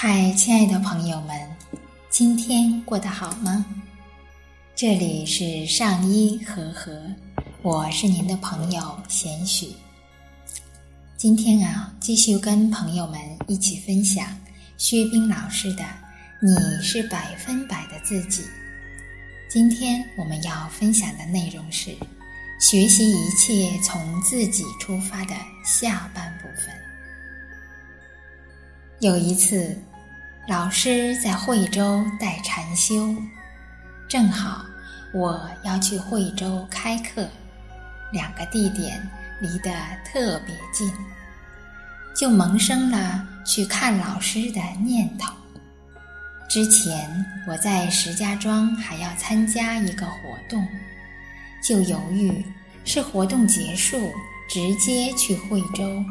嗨，亲爱的朋友们，今天过得好吗？这里是上医和和，我是您的朋友贤许。今天啊，继续跟朋友们一起分享薛冰老师的《你是百分百的自己》。今天我们要分享的内容是学习一切从自己出发的下半部分。有一次。老师在惠州带禅修，正好我要去惠州开课，两个地点离得特别近，就萌生了去看老师的念头。之前我在石家庄还要参加一个活动，就犹豫是活动结束直接去惠州，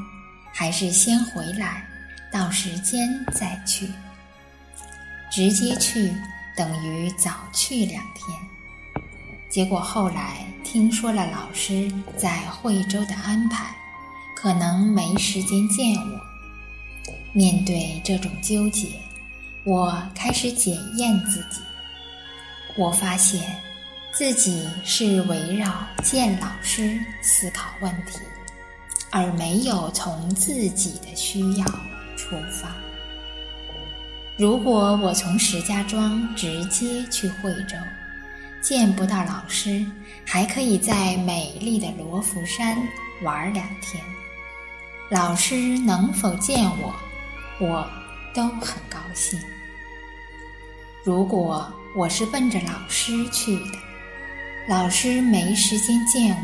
还是先回来，到时间再去。直接去等于早去两天，结果后来听说了老师在惠州的安排，可能没时间见我。面对这种纠结，我开始检验自己。我发现自己是围绕见老师思考问题，而没有从自己的需要出发。如果我从石家庄直接去惠州，见不到老师，还可以在美丽的罗浮山玩两天。老师能否见我，我都很高兴。如果我是奔着老师去的，老师没时间见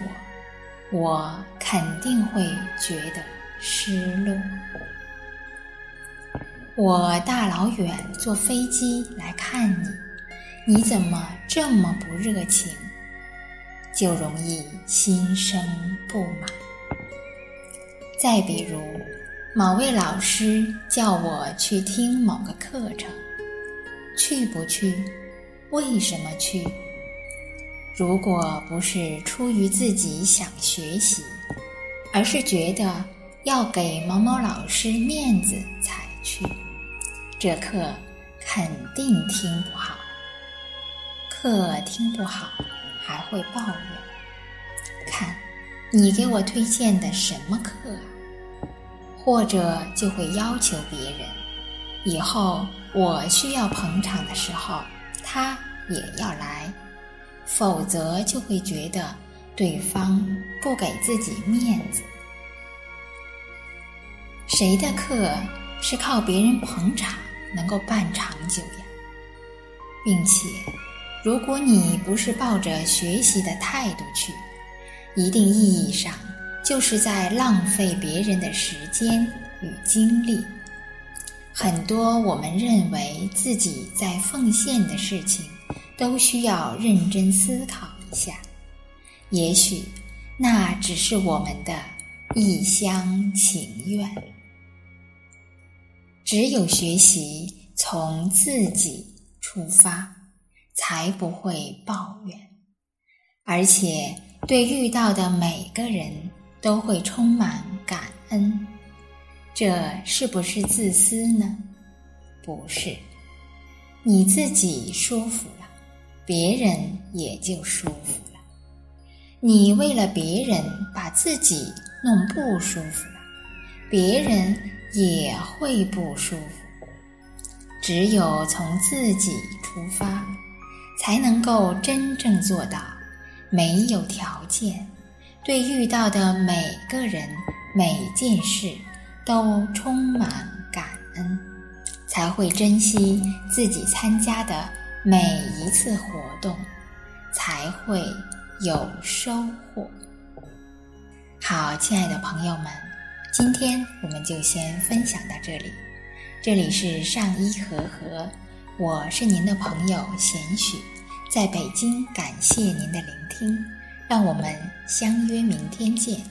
我，我肯定会觉得失落。我大老远坐飞机来看你，你怎么这么不热情？就容易心生不满。再比如，某位老师叫我去听某个课程，去不去？为什么去？如果不是出于自己想学习，而是觉得要给某某老师面子才去。这课肯定听不好，课听不好还会抱怨。看，你给我推荐的什么课啊？或者就会要求别人，以后我需要捧场的时候，他也要来，否则就会觉得对方不给自己面子。谁的课是靠别人捧场？能够办长久呀，并且，如果你不是抱着学习的态度去，一定意义上就是在浪费别人的时间与精力。很多我们认为自己在奉献的事情，都需要认真思考一下。也许那只是我们的一厢情愿。只有学习从自己出发，才不会抱怨，而且对遇到的每个人都会充满感恩。这是不是自私呢？不是，你自己舒服了，别人也就舒服了。你为了别人把自己弄不舒服了，别人。也会不舒服。只有从自己出发，才能够真正做到没有条件，对遇到的每个人、每件事都充满感恩，才会珍惜自己参加的每一次活动，才会有收获。好，亲爱的朋友们。今天我们就先分享到这里，这里是上医和和，我是您的朋友贤许，在北京感谢您的聆听，让我们相约明天见。